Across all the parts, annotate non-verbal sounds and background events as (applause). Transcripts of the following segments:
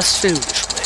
Das Filmgespräch.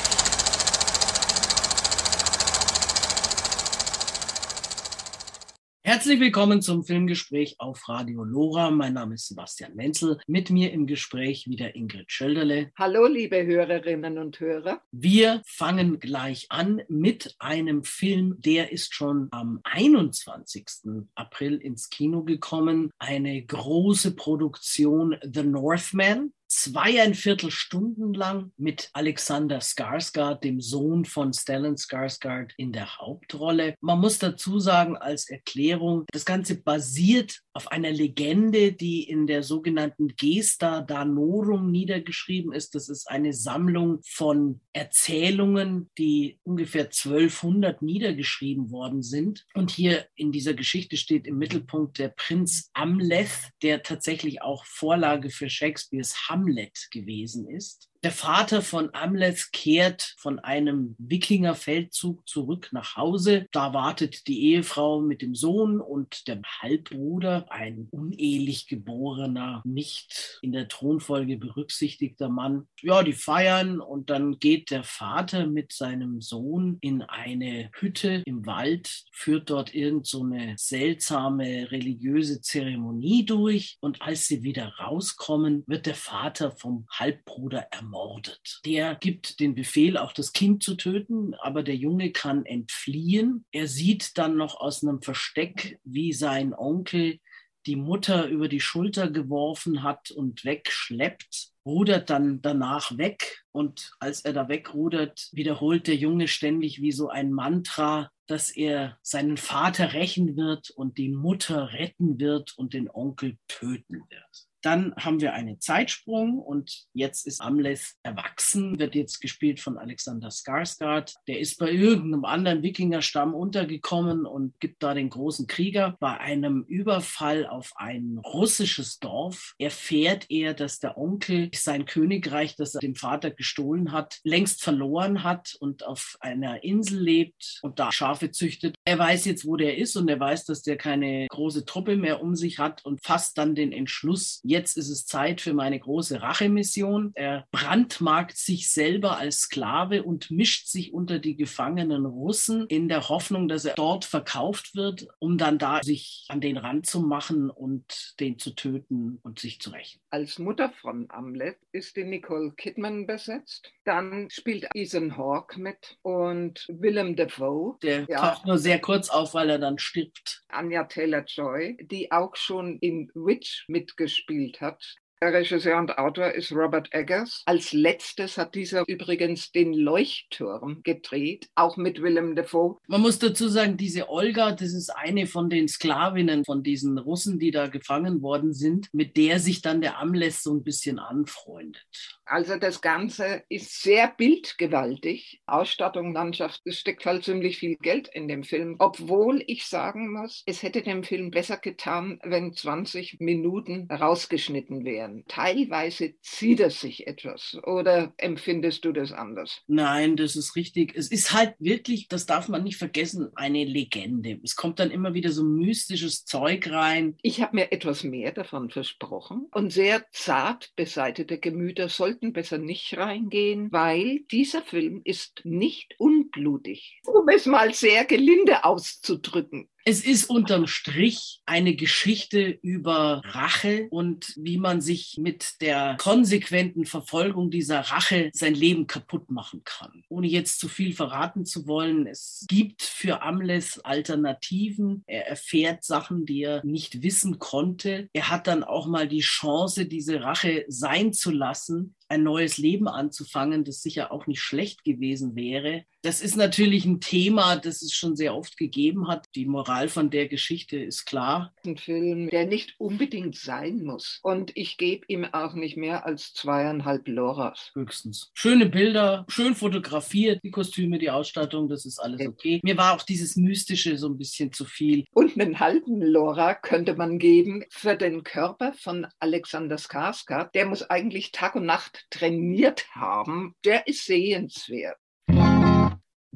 Herzlich willkommen zum Filmgespräch auf Radio Lora. Mein Name ist Sebastian Menzel. Mit mir im Gespräch wieder Ingrid Schölderle. Hallo, liebe Hörerinnen und Hörer. Wir fangen gleich an mit einem Film, der ist schon am 21. April ins Kino gekommen. Eine große Produktion, The Northman zweieinviertel Stunden lang mit Alexander Skarsgård, dem Sohn von Stellan Skarsgård, in der Hauptrolle. Man muss dazu sagen, als Erklärung, das Ganze basiert auf einer Legende, die in der sogenannten Gesta Danorum niedergeschrieben ist. Das ist eine Sammlung von Erzählungen, die ungefähr 1200 niedergeschrieben worden sind. Und hier in dieser Geschichte steht im Mittelpunkt der Prinz Amleth, der tatsächlich auch Vorlage für Shakespeares Hamlet gewesen ist. Der Vater von Amleth kehrt von einem Wikingerfeldzug zurück nach Hause. Da wartet die Ehefrau mit dem Sohn und dem Halbbruder, ein unehelich geborener, nicht in der Thronfolge berücksichtigter Mann. Ja, die feiern und dann geht der Vater mit seinem Sohn in eine Hütte im Wald, führt dort irgend so eine seltsame religiöse Zeremonie durch und als sie wieder rauskommen, wird der Vater vom Halbbruder ermordet ermordet. Der gibt den Befehl, auch das Kind zu töten, aber der Junge kann entfliehen. Er sieht dann noch aus einem Versteck, wie sein Onkel die Mutter über die Schulter geworfen hat und wegschleppt, rudert dann danach weg. Und als er da wegrudert, wiederholt der Junge ständig wie so ein Mantra, dass er seinen Vater rächen wird und die Mutter retten wird und den Onkel töten wird. Dann haben wir einen Zeitsprung und jetzt ist Amleth erwachsen, wird jetzt gespielt von Alexander Skarsgård. Der ist bei irgendeinem anderen Wikingerstamm untergekommen und gibt da den großen Krieger. Bei einem Überfall auf ein russisches Dorf erfährt er, dass der Onkel sein Königreich, das er dem Vater gestohlen hat, längst verloren hat und auf einer Insel lebt und da Schafe züchtet. Er weiß jetzt, wo der ist und er weiß, dass der keine große Truppe mehr um sich hat und fasst dann den Entschluss, jetzt ist es Zeit für meine große Rachemission. Er brandmarkt sich selber als Sklave und mischt sich unter die gefangenen Russen in der Hoffnung, dass er dort verkauft wird, um dann da sich an den Rand zu machen und den zu töten und sich zu rächen. Als Mutter von Amlet ist die Nicole Kidman besetzt. Dann spielt Ethan Hawke mit und Willem Dafoe. Der ja. taucht nur sehr kurz auf, weil er dann stirbt. Anja Taylor-Joy, die auch schon in Witch mitgespielt hat. Der Regisseur und Autor ist Robert Eggers. Als letztes hat dieser übrigens den Leuchtturm gedreht, auch mit Willem Dafoe. Man muss dazu sagen, diese Olga, das ist eine von den Sklavinnen von diesen Russen, die da gefangen worden sind, mit der sich dann der Amles so ein bisschen anfreundet. Also das Ganze ist sehr bildgewaltig. Ausstattung, Landschaft, es steckt halt ziemlich viel Geld in dem Film. Obwohl ich sagen muss, es hätte dem Film besser getan, wenn 20 Minuten rausgeschnitten wären. Teilweise zieht es sich etwas oder empfindest du das anders? Nein, das ist richtig. Es ist halt wirklich, das darf man nicht vergessen, eine Legende. Es kommt dann immer wieder so mystisches Zeug rein. Ich habe mir etwas mehr davon versprochen und sehr zart beseitete Gemüter sollten besser nicht reingehen, weil dieser Film ist nicht unblutig, um es mal sehr gelinde auszudrücken. Es ist unterm Strich eine Geschichte über Rache und wie man sich mit der konsequenten Verfolgung dieser Rache sein Leben kaputt machen kann. Ohne jetzt zu viel verraten zu wollen, es gibt für Amles Alternativen. Er erfährt Sachen, die er nicht wissen konnte. Er hat dann auch mal die Chance, diese Rache sein zu lassen, ein neues Leben anzufangen, das sicher auch nicht schlecht gewesen wäre. Das ist natürlich ein Thema, das es schon sehr oft gegeben hat. Die Moral von der Geschichte ist klar. Ein Film, der nicht unbedingt sein muss. Und ich gebe ihm auch nicht mehr als zweieinhalb Loras. Höchstens. Schöne Bilder, schön fotografiert, die Kostüme, die Ausstattung, das ist alles okay. Mir war auch dieses Mystische so ein bisschen zu viel. Und einen halben Lora könnte man geben für den Körper von Alexander Skarsgård. Der muss eigentlich Tag und Nacht trainiert haben, der ist sehenswert.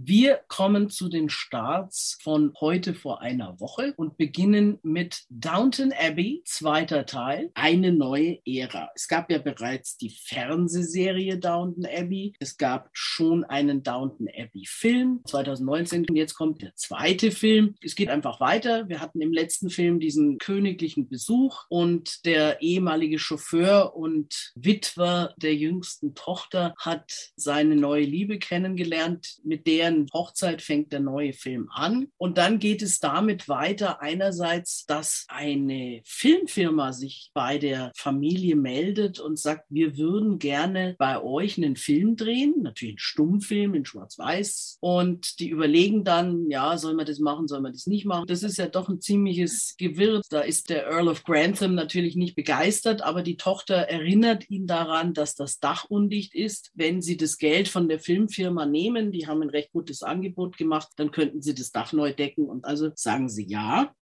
Wir kommen zu den Starts von heute vor einer Woche und beginnen mit Downton Abbey, zweiter Teil, eine neue Ära. Es gab ja bereits die Fernsehserie Downton Abbey. Es gab schon einen Downton Abbey Film 2019 und jetzt kommt der zweite Film. Es geht einfach weiter. Wir hatten im letzten Film diesen königlichen Besuch und der ehemalige Chauffeur und Witwer der jüngsten Tochter hat seine neue Liebe kennengelernt, mit der deren Hochzeit fängt der neue Film an. Und dann geht es damit weiter, einerseits, dass eine Filmfirma sich bei der Familie meldet und sagt, wir würden gerne bei euch einen Film drehen, natürlich einen Stummfilm in Schwarz-Weiß. Und die überlegen dann, ja, soll man das machen, soll man das nicht machen. Das ist ja doch ein ziemliches Gewirr. Da ist der Earl of Grantham natürlich nicht begeistert, aber die Tochter erinnert ihn daran, dass das Dach undicht ist. Wenn sie das Geld von der Filmfirma nehmen, die haben ein recht gutes Angebot gemacht, dann könnten Sie das Dach neu decken. Und also sagen Sie ja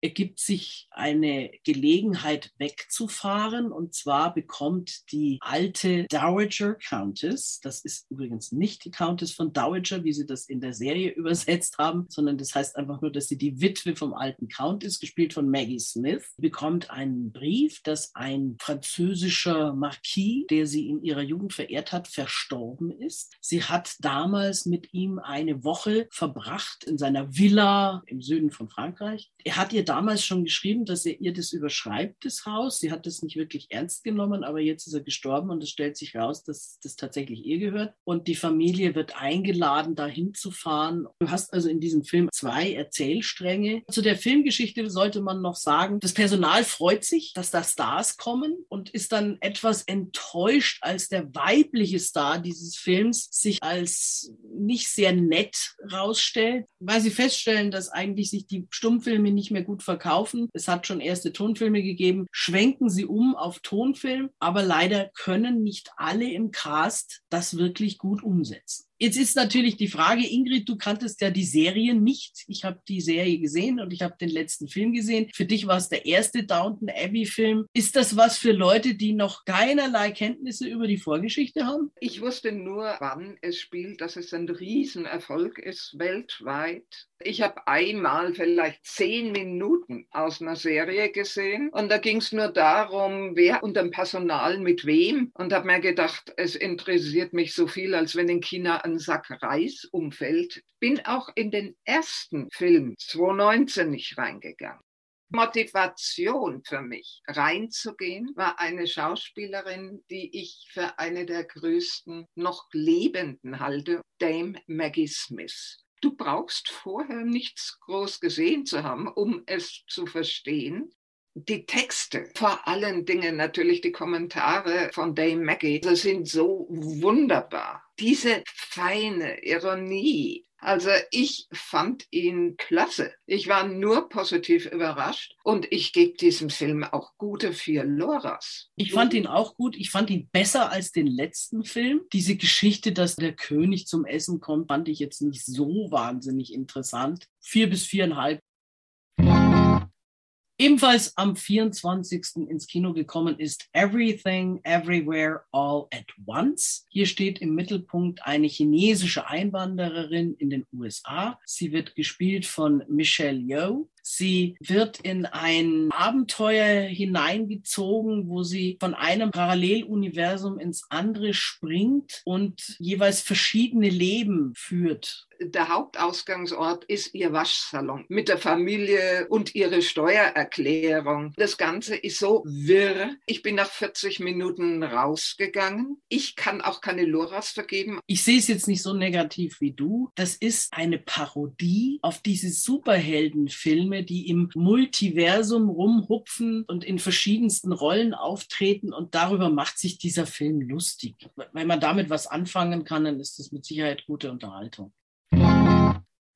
ergibt sich eine Gelegenheit wegzufahren. Und zwar bekommt die alte Dowager Countess, das ist übrigens nicht die Countess von Dowager, wie sie das in der Serie (laughs) übersetzt haben, sondern das heißt einfach nur, dass sie die Witwe vom alten Count ist, gespielt von Maggie Smith, bekommt einen Brief, dass ein französischer Marquis, der sie in ihrer Jugend verehrt hat, verstorben ist. Sie hat damals mit ihm eine Woche verbracht in seiner Villa im Süden von Frankreich. Er hat ihr damals schon geschrieben, dass er ihr das überschreibt, das Haus. Sie hat das nicht wirklich ernst genommen, aber jetzt ist er gestorben und es stellt sich raus, dass das tatsächlich ihr gehört. Und die Familie wird eingeladen, dahin zu fahren. Du hast also in diesem Film zwei Erzählstränge. Zu der Filmgeschichte sollte man noch sagen, das Personal freut sich, dass da Stars kommen und ist dann etwas enttäuscht, als der weibliche Star dieses Films sich als nicht sehr nett rausstellt, weil sie feststellen, dass eigentlich sich die Stummfilme nicht mehr gut gut verkaufen. Es hat schon erste Tonfilme gegeben. Schwenken Sie um auf Tonfilm, aber leider können nicht alle im Cast das wirklich gut umsetzen. Jetzt ist natürlich die Frage, Ingrid, du kanntest ja die Serie nicht. Ich habe die Serie gesehen und ich habe den letzten Film gesehen. Für dich war es der erste Downton Abbey-Film. Ist das was für Leute, die noch keinerlei Kenntnisse über die Vorgeschichte haben? Ich wusste nur, wann es spielt, dass es ein Riesenerfolg ist weltweit. Ich habe einmal vielleicht zehn Minuten aus einer Serie gesehen und da ging es nur darum, wer unter dem Personal mit wem und habe mir gedacht, es interessiert mich so viel, als wenn in China Sack Reis umfällt. Bin auch in den ersten Film 2019 nicht reingegangen. Motivation für mich, reinzugehen, war eine Schauspielerin, die ich für eine der größten noch Lebenden halte, Dame Maggie Smith. Du brauchst vorher nichts groß gesehen zu haben, um es zu verstehen. Die Texte, vor allen Dingen natürlich die Kommentare von Dame Maggie, sind so wunderbar. Diese feine Ironie, also ich fand ihn klasse. Ich war nur positiv überrascht und ich gebe diesem Film auch gute vier Loras. Ich fand ihn auch gut. Ich fand ihn besser als den letzten Film. Diese Geschichte, dass der König zum Essen kommt, fand ich jetzt nicht so wahnsinnig interessant. Vier bis viereinhalb Ebenfalls am 24. ins Kino gekommen ist Everything, Everywhere, All at Once. Hier steht im Mittelpunkt eine chinesische Einwandererin in den USA. Sie wird gespielt von Michelle Yeoh. Sie wird in ein Abenteuer hineingezogen, wo sie von einem Paralleluniversum ins andere springt und jeweils verschiedene Leben führt der Hauptausgangsort ist ihr Waschsalon mit der Familie und ihre Steuererklärung. Das Ganze ist so wirr. Ich bin nach 40 Minuten rausgegangen. Ich kann auch keine Loras vergeben. Ich sehe es jetzt nicht so negativ wie du. Das ist eine Parodie auf diese Superheldenfilme, die im Multiversum rumhupfen und in verschiedensten Rollen auftreten. Und darüber macht sich dieser Film lustig. Wenn man damit was anfangen kann, dann ist das mit Sicherheit gute Unterhaltung.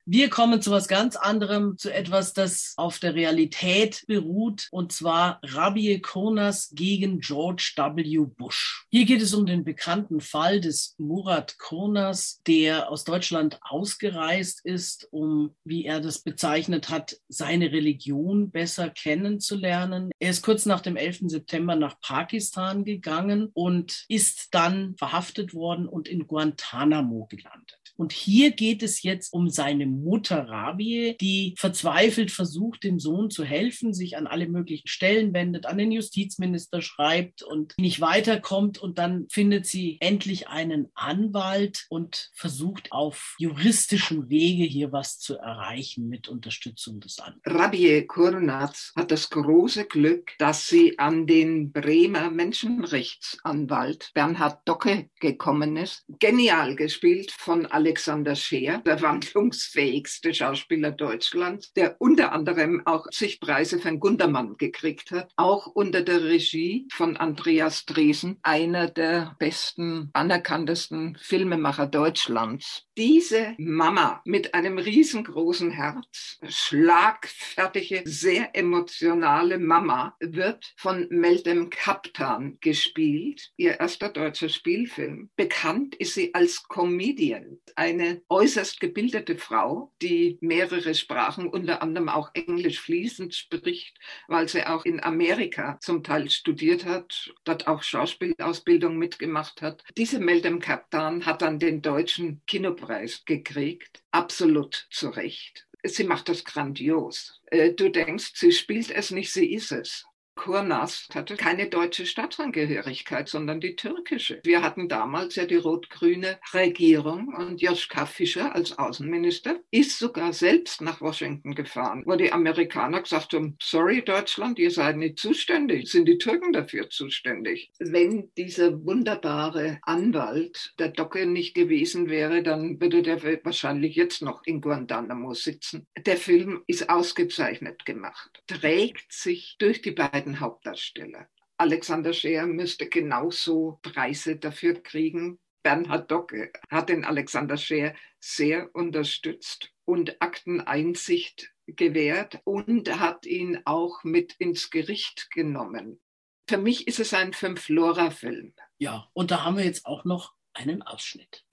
Wir kommen zu was ganz anderem, zu etwas, das auf der Realität beruht, und zwar Rabie Konas gegen George W. Bush. Hier geht es um den bekannten Fall des Murat Konas, der aus Deutschland ausgereist ist, um, wie er das bezeichnet hat, seine Religion besser kennenzulernen. Er ist kurz nach dem 11. September nach Pakistan gegangen und ist dann verhaftet worden und in Guantanamo gelandet. Und hier geht es jetzt um seine Mutter Rabie, die verzweifelt versucht, dem Sohn zu helfen, sich an alle möglichen Stellen wendet, an den Justizminister schreibt und nicht weiterkommt. Und dann findet sie endlich einen Anwalt und versucht auf juristischem Wege hier was zu erreichen mit Unterstützung des Anwalts. Rabie Kurnatz hat das große Glück, dass sie an den Bremer Menschenrechtsanwalt Bernhard Docke gekommen ist. Genial gespielt von Alexander Scheer, der wandlungsfähigste Schauspieler Deutschlands, der unter anderem auch zig Preise für Gundermann gekriegt hat, auch unter der Regie von Andreas Dresen, einer der besten, anerkanntesten Filmemacher Deutschlands. Diese Mama mit einem riesengroßen Herz, schlagfertige, sehr emotionale Mama, wird von Meldem Kaptan gespielt, ihr erster deutscher Spielfilm. Bekannt ist sie als Comedian, eine äußerst gebildete Frau, die mehrere Sprachen, unter anderem auch Englisch fließend spricht, weil sie auch in Amerika zum Teil studiert hat, dort auch Schauspielausbildung mitgemacht hat. Diese Meldem Kaptan hat dann den deutschen Kinopreis gekriegt, absolut zu Recht. Sie macht das grandios. Äh, du denkst, sie spielt es nicht, sie ist es. Kurnast hatte keine deutsche Staatsangehörigkeit, sondern die türkische. Wir hatten damals ja die rot-grüne Regierung und Joschka Fischer als Außenminister ist sogar selbst nach Washington gefahren, wo die Amerikaner gesagt haben, sorry Deutschland, ihr seid nicht zuständig, sind die Türken dafür zuständig. Wenn dieser wunderbare Anwalt der Docke nicht gewesen wäre, dann würde der wahrscheinlich jetzt noch in Guantanamo sitzen. Der Film ist ausgezeichnet gemacht, trägt sich durch die beiden beiden Hauptdarsteller. Alexander Scheer müsste genauso Preise dafür kriegen. Bernhard Docke hat den Alexander Scheer sehr unterstützt und Akteneinsicht gewährt und hat ihn auch mit ins Gericht genommen. Für mich ist es ein Fünf-Lora-Film. Ja, und da haben wir jetzt auch noch einen Ausschnitt.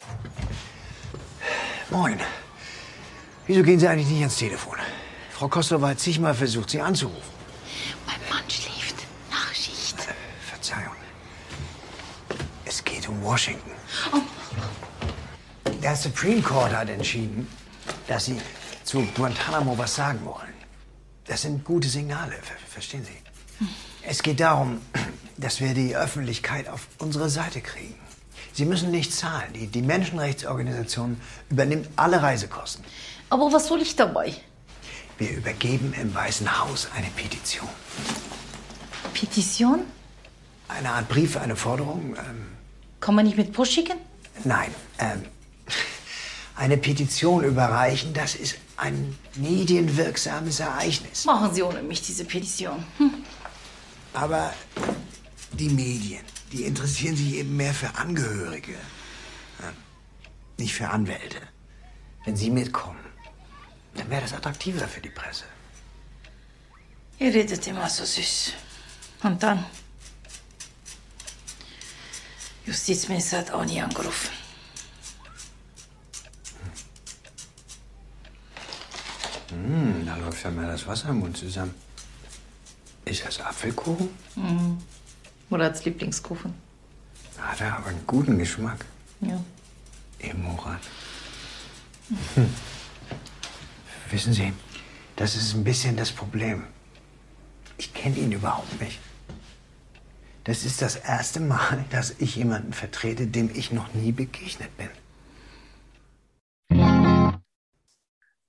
Moin. Wieso gehen Sie eigentlich nicht ans Telefon? Frau Kostlowa hat zigmal versucht, Sie anzurufen. Washington. Oh. Der Supreme Court hat entschieden, dass Sie zu Guantanamo was sagen wollen. Das sind gute Signale, verstehen Sie? Es geht darum, dass wir die Öffentlichkeit auf unsere Seite kriegen. Sie müssen nicht zahlen. Die, die Menschenrechtsorganisation übernimmt alle Reisekosten. Aber was soll ich dabei? Wir übergeben im Weißen Haus eine Petition. Petition? Eine Art Brief, eine Forderung. Ähm, kann man nicht mit Post schicken? Nein. Ähm, eine Petition überreichen, das ist ein medienwirksames Ereignis. Machen Sie ohne mich diese Petition. Hm. Aber die Medien, die interessieren sich eben mehr für Angehörige, nicht für Anwälte. Wenn Sie mitkommen, dann wäre das attraktiver für die Presse. Ihr redet immer so süß. Und dann? Justizminister hat auch nie angerufen. Hm, da läuft ja mal das Wasser im Mund zusammen. Ist das Apfelkuchen? Mhm. Murats Lieblingskuchen. Hat er aber einen guten Geschmack. Ja. Murat. Hm. Wissen Sie, das ist ein bisschen das Problem. Ich kenne ihn überhaupt nicht. Das ist das erste Mal, dass ich jemanden vertrete, dem ich noch nie begegnet bin.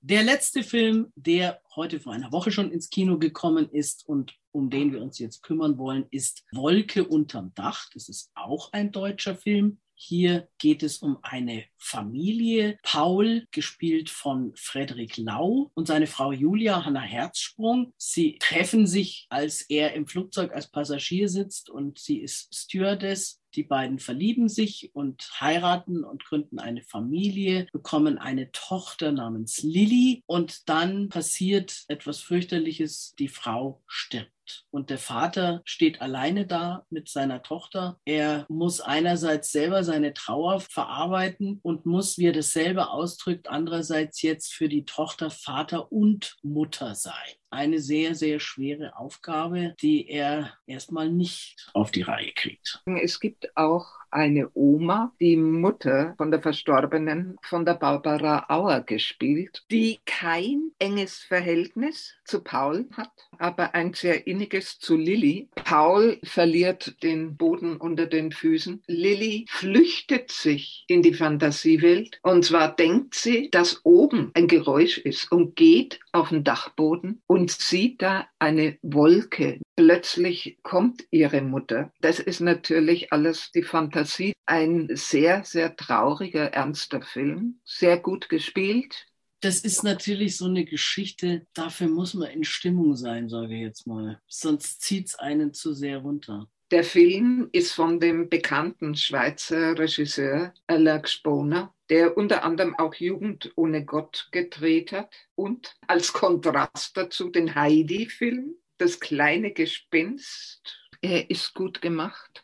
Der letzte Film, der heute vor einer Woche schon ins Kino gekommen ist und um den wir uns jetzt kümmern wollen, ist Wolke unterm Dach. Das ist auch ein deutscher Film. Hier geht es um eine Familie. Paul, gespielt von Frederik Lau und seine Frau Julia Hanna Herzsprung. Sie treffen sich, als er im Flugzeug als Passagier sitzt und sie ist Stewardess. Die beiden verlieben sich und heiraten und gründen eine Familie, bekommen eine Tochter namens Lilly und dann passiert etwas fürchterliches. Die Frau stirbt. Und der Vater steht alleine da mit seiner Tochter. Er muss einerseits selber seine Trauer verarbeiten und muss, wie er das selber ausdrückt, andererseits jetzt für die Tochter Vater und Mutter sein. Eine sehr, sehr schwere Aufgabe, die er erstmal nicht auf die Reihe kriegt. Es gibt auch eine Oma, die Mutter von der Verstorbenen, von der Barbara Auer gespielt, die kein enges Verhältnis zu Paul hat, aber ein sehr inniges zu Lilly. Paul verliert den Boden unter den Füßen. Lilly flüchtet sich in die Fantasiewelt und zwar denkt sie, dass oben ein Geräusch ist und geht auf den Dachboden und sieht da eine Wolke. Plötzlich kommt ihre Mutter. Das ist natürlich alles die Fantasie. Ein sehr, sehr trauriger, ernster Film. Sehr gut gespielt. Das ist natürlich so eine Geschichte, dafür muss man in Stimmung sein, sage ich jetzt mal. Sonst zieht es einen zu sehr runter. Der Film ist von dem bekannten Schweizer Regisseur Alain Sponer, der unter anderem auch Jugend ohne Gott gedreht hat und als Kontrast dazu den Heidi-Film, Das kleine Gespenst. Er ist gut gemacht.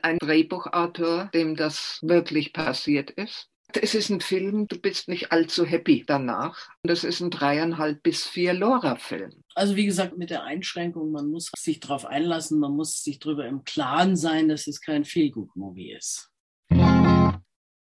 Ein Drehbuchautor, dem das wirklich passiert ist. Es ist ein Film, du bist nicht allzu happy danach. Das ist ein dreieinhalb bis vier Lora-Film. Also wie gesagt, mit der Einschränkung, man muss sich darauf einlassen, man muss sich darüber im Klaren sein, dass es kein Feelgood-Movie ist.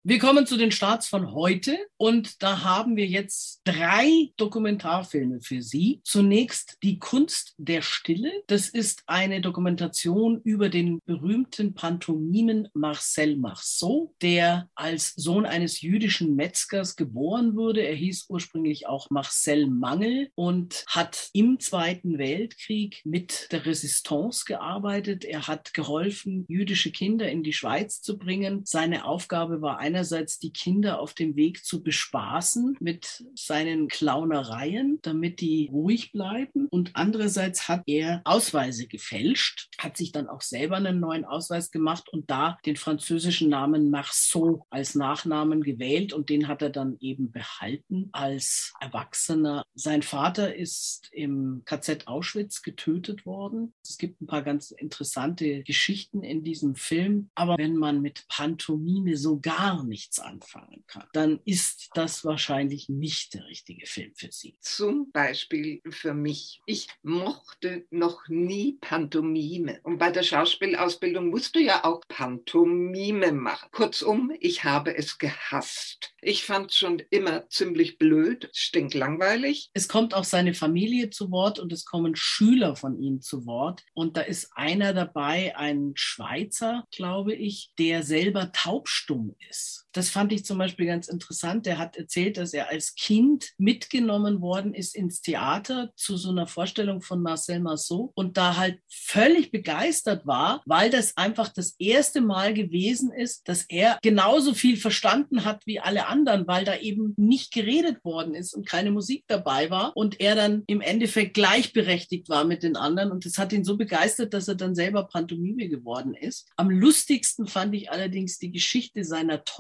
Wir kommen zu den Starts von heute und da haben wir jetzt drei Dokumentarfilme für Sie. Zunächst Die Kunst der Stille. Das ist eine Dokumentation über den berühmten Pantomimen Marcel Marceau, der als Sohn eines jüdischen Metzgers geboren wurde. Er hieß ursprünglich auch Marcel Mangel und hat im Zweiten Weltkrieg mit der Resistance gearbeitet. Er hat geholfen, jüdische Kinder in die Schweiz zu bringen. Seine Aufgabe war einerseits die Kinder auf dem Weg zu bespaßen mit seinen Clownereien, damit die ruhig bleiben. Und andererseits hat er Ausweise gefälscht, hat sich dann auch selber einen neuen Ausweis gemacht und da den französischen Namen Marceau als Nachnamen gewählt und den hat er dann eben behalten als Erwachsener. Sein Vater ist im KZ Auschwitz getötet worden. Es gibt ein paar ganz interessante Geschichten in diesem Film, aber wenn man mit Pantomime so gar nichts anfangen kann, dann ist das wahrscheinlich nicht der richtige Film für Sie. Zum Beispiel für mich. Ich mochte noch nie Pantomime. Und bei der Schauspielausbildung musst du ja auch Pantomime machen. Kurzum, ich habe es gehasst. Ich fand es schon immer ziemlich blöd, stinklangweilig. Es kommt auch seine Familie zu Wort und es kommen Schüler von ihm zu Wort. Und da ist einer dabei, ein Schweizer, glaube ich, der selber taubstumm ist. Das fand ich zum Beispiel ganz interessant. Der hat erzählt, dass er als Kind mitgenommen worden ist ins Theater zu so einer Vorstellung von Marcel Marceau und da halt völlig begeistert war, weil das einfach das erste Mal gewesen ist, dass er genauso viel verstanden hat wie alle anderen, weil da eben nicht geredet worden ist und keine Musik dabei war und er dann im Endeffekt gleichberechtigt war mit den anderen und das hat ihn so begeistert, dass er dann selber Pantomime geworden ist. Am lustigsten fand ich allerdings die Geschichte seiner Tochter,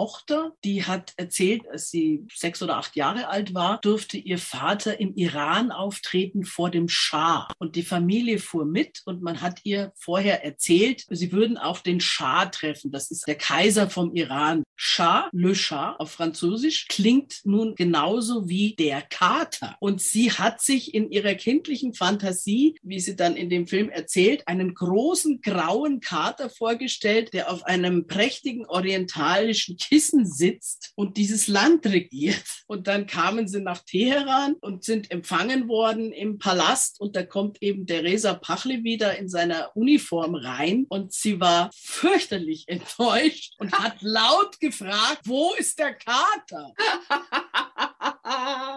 die hat erzählt, als sie sechs oder acht Jahre alt war, durfte ihr Vater im Iran auftreten vor dem Schah und die Familie fuhr mit und man hat ihr vorher erzählt, sie würden auch den Schah treffen. Das ist der Kaiser vom Iran. Schah, le Schah auf Französisch, klingt nun genauso wie der Kater. Und sie hat sich in ihrer kindlichen Fantasie, wie sie dann in dem Film erzählt, einen großen grauen Kater vorgestellt, der auf einem prächtigen orientalischen Kissen sitzt und dieses Land regiert. Und dann kamen sie nach Teheran und sind empfangen worden im Palast und da kommt eben Reza Pachli wieder in seiner Uniform rein und sie war fürchterlich enttäuscht und hat (laughs) laut gefragt, wo ist der Kater?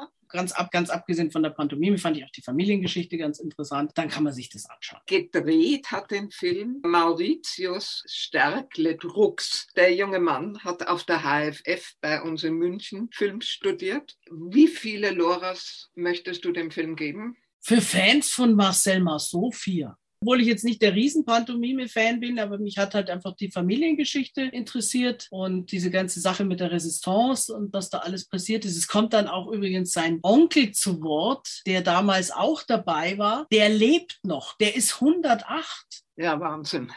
(laughs) ganz, ab, ganz abgesehen von der Pantomime fand ich auch die Familiengeschichte ganz interessant. Dann kann man sich das anschauen. Gedreht hat den Film Mauritius Stärkle Drucks. Der junge Mann hat auf der HFF bei uns in München Film studiert. Wie viele Loras möchtest du dem Film geben? Für Fans von Marcel Marceau vier obwohl ich jetzt nicht der Riesen-Pantomime-Fan bin, aber mich hat halt einfach die Familiengeschichte interessiert und diese ganze Sache mit der Resistance und was da alles passiert ist. Es kommt dann auch übrigens sein Onkel zu Wort, der damals auch dabei war. Der lebt noch, der ist 108. Ja, Wahnsinn.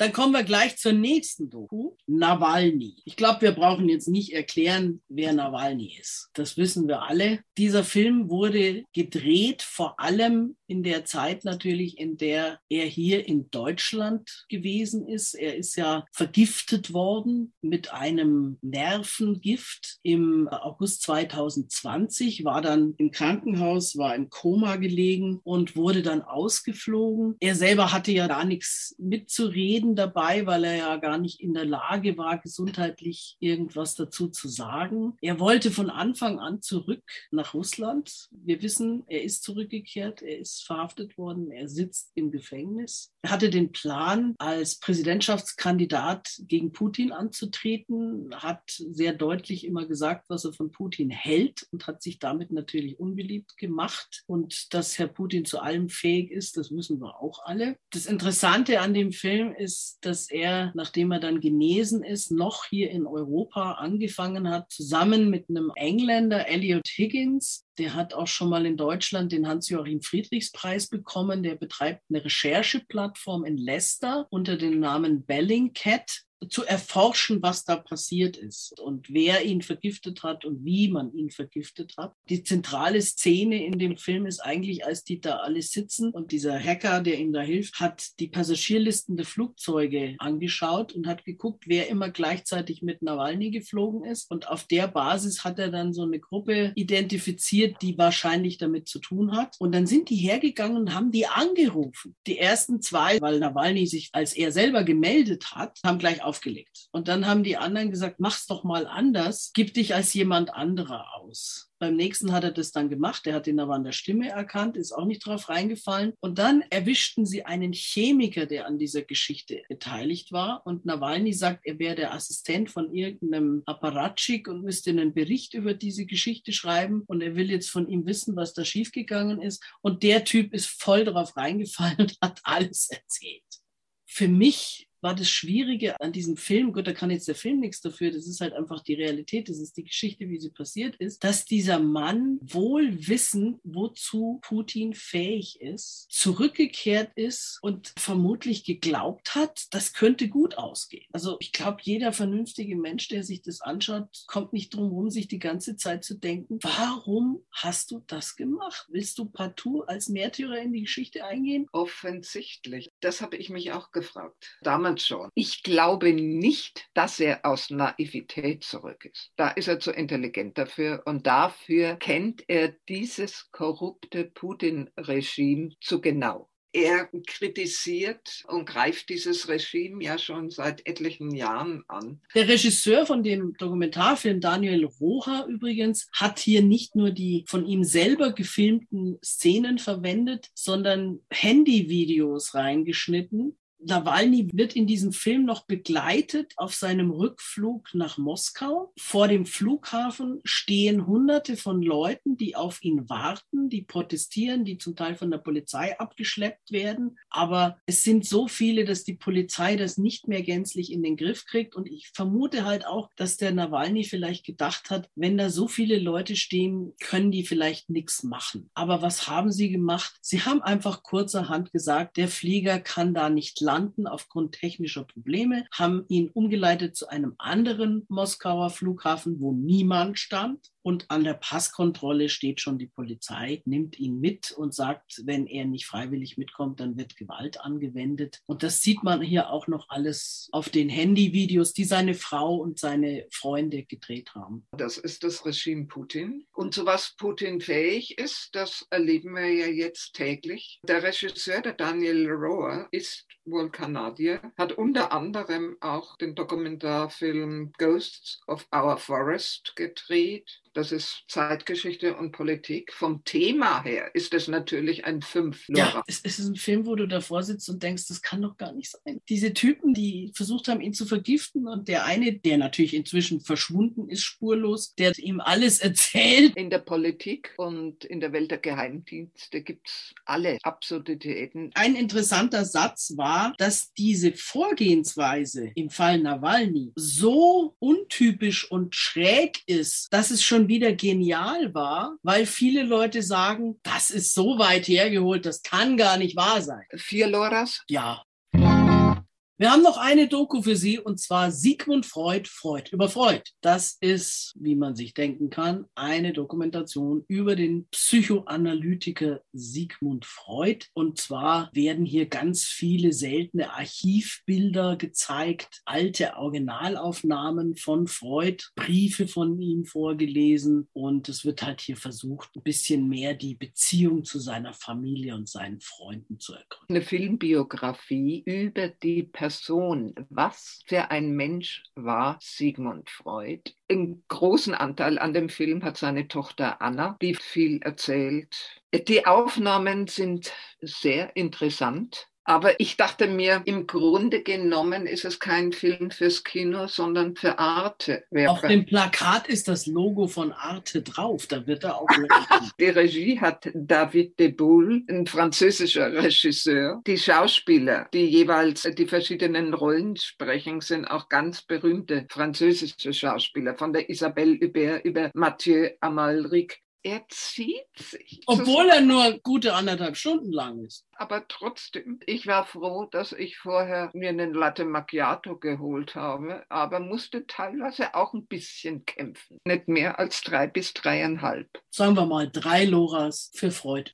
Dann kommen wir gleich zur nächsten Doku, Nawalny. Ich glaube, wir brauchen jetzt nicht erklären, wer Nawalny ist. Das wissen wir alle. Dieser Film wurde gedreht vor allem in der Zeit natürlich, in der er hier in Deutschland gewesen ist. Er ist ja vergiftet worden mit einem Nervengift im August 2020, war dann im Krankenhaus, war im Koma gelegen und wurde dann ausgeflogen. Er selber hatte ja gar nichts mitzureden dabei, weil er ja gar nicht in der Lage war, gesundheitlich irgendwas dazu zu sagen. Er wollte von Anfang an zurück nach Russland. Wir wissen, er ist zurückgekehrt, er ist verhaftet worden, er sitzt im Gefängnis. Er hatte den Plan, als Präsidentschaftskandidat gegen Putin anzutreten, hat sehr deutlich immer gesagt, was er von Putin hält und hat sich damit natürlich unbeliebt gemacht. Und dass Herr Putin zu allem fähig ist, das wissen wir auch alle. Das Interessante an dem Film ist, dass er, nachdem er dann genesen ist, noch hier in Europa angefangen hat, zusammen mit einem Engländer, Elliot Higgins, der hat auch schon mal in Deutschland den Hans-Joachim Friedrichs-Preis bekommen. Der betreibt eine Rechercheplattform in Leicester unter dem Namen Bellingcat zu erforschen, was da passiert ist und wer ihn vergiftet hat und wie man ihn vergiftet hat. Die zentrale Szene in dem Film ist eigentlich, als die da alle sitzen und dieser Hacker, der ihm da hilft, hat die Passagierlisten der Flugzeuge angeschaut und hat geguckt, wer immer gleichzeitig mit Nawalny geflogen ist. Und auf der Basis hat er dann so eine Gruppe identifiziert, die wahrscheinlich damit zu tun hat. Und dann sind die hergegangen und haben die angerufen. Die ersten zwei, weil Nawalny sich als er selber gemeldet hat, haben gleich aufgelegt. Und dann haben die anderen gesagt, mach's doch mal anders, gib dich als jemand anderer aus. Beim nächsten hat er das dann gemacht. Er hat ihn aber an der Stimme erkannt, ist auch nicht drauf reingefallen. Und dann erwischten sie einen Chemiker, der an dieser Geschichte beteiligt war. Und Nawalny sagt, er wäre der Assistent von irgendeinem Apparatschik und müsste einen Bericht über diese Geschichte schreiben. Und er will jetzt von ihm wissen, was da schiefgegangen ist. Und der Typ ist voll drauf reingefallen und hat alles erzählt. Für mich war das Schwierige an diesem Film, gut, da kann jetzt der Film nichts dafür, das ist halt einfach die Realität, das ist die Geschichte, wie sie passiert ist, dass dieser Mann wohl wissend, wozu Putin fähig ist, zurückgekehrt ist und vermutlich geglaubt hat, das könnte gut ausgehen. Also ich glaube, jeder vernünftige Mensch, der sich das anschaut, kommt nicht drum herum, sich die ganze Zeit zu denken, warum hast du das gemacht? Willst du partout als Märtyrer in die Geschichte eingehen? Offensichtlich. Das habe ich mich auch gefragt. Damals damals schon. Ich glaube nicht, dass er aus Naivität zurück ist. Da ist er zu intelligent dafür und dafür kennt er dieses korrupte Putin-Regime zu genau. Er kritisiert und greift dieses Regime ja schon seit etlichen Jahren an. Der Regisseur von dem Dokumentarfilm, Daniel Roha übrigens, hat hier nicht nur die von ihm selber gefilmten Szenen verwendet, sondern Handyvideos reingeschnitten, Nawalny wird in diesem Film noch begleitet auf seinem Rückflug nach Moskau. Vor dem Flughafen stehen Hunderte von Leuten, die auf ihn warten, die protestieren, die zum Teil von der Polizei abgeschleppt werden. Aber es sind so viele, dass die Polizei das nicht mehr gänzlich in den Griff kriegt. Und ich vermute halt auch, dass der Nawalny vielleicht gedacht hat, wenn da so viele Leute stehen, können die vielleicht nichts machen. Aber was haben sie gemacht? Sie haben einfach kurzerhand gesagt, der Flieger kann da nicht landen aufgrund technischer Probleme, haben ihn umgeleitet zu einem anderen Moskauer Flughafen, wo niemand stand. Und an der Passkontrolle steht schon die Polizei, nimmt ihn mit und sagt, wenn er nicht freiwillig mitkommt, dann wird Gewalt angewendet. Und das sieht man hier auch noch alles auf den Handyvideos, die seine Frau und seine Freunde gedreht haben. Das ist das Regime Putin. Und zu was Putin fähig ist, das erleben wir ja jetzt täglich. Der Regisseur, der Daniel Rohr, ist wohl Kanadier, hat unter anderem auch den Dokumentarfilm Ghosts of Our Forest gedreht. Das ist Zeitgeschichte und Politik. Vom Thema her ist es natürlich ein Fünflörer. Ja, es ist ein Film, wo du davor sitzt und denkst, das kann doch gar nicht sein. Diese Typen, die versucht haben, ihn zu vergiften und der eine, der natürlich inzwischen verschwunden ist, spurlos, der ihm alles (laughs) erzählt. In der Politik und in der Welt der Geheimdienste gibt es alle Absurditäten. Ein interessanter Satz war, dass diese Vorgehensweise im Fall Nawalny so untypisch und schräg ist, dass es schon wieder genial war, weil viele Leute sagen, das ist so weit hergeholt, das kann gar nicht wahr sein. Vier Loras? Ja. Wir haben noch eine Doku für Sie und zwar Sigmund Freud, Freud über Freud. Das ist, wie man sich denken kann, eine Dokumentation über den Psychoanalytiker Sigmund Freud. Und zwar werden hier ganz viele seltene Archivbilder gezeigt, alte Originalaufnahmen von Freud, Briefe von ihm vorgelesen. Und es wird halt hier versucht, ein bisschen mehr die Beziehung zu seiner Familie und seinen Freunden zu ergründen. Eine Filmbiografie über die Person Person, was für ein Mensch war Sigmund Freud. Einen großen Anteil an dem Film hat seine Tochter Anna, die viel erzählt. Die Aufnahmen sind sehr interessant. Aber ich dachte mir, im Grunde genommen ist es kein Film fürs Kino, sondern für Arte. Wer Auf dem Plakat ist das Logo von Arte drauf. Da wird er auch. (laughs) die Regie hat David de Boule, ein französischer Regisseur. Die Schauspieler, die jeweils die verschiedenen Rollen sprechen, sind auch ganz berühmte französische Schauspieler. Von der Isabelle Hubert über Mathieu Amalric er zieht sich. Obwohl er nur gute anderthalb Stunden lang ist. Aber trotzdem, ich war froh, dass ich vorher mir einen Latte Macchiato geholt habe, aber musste teilweise auch ein bisschen kämpfen. Nicht mehr als drei bis dreieinhalb. Sagen wir mal drei Loras für Freud.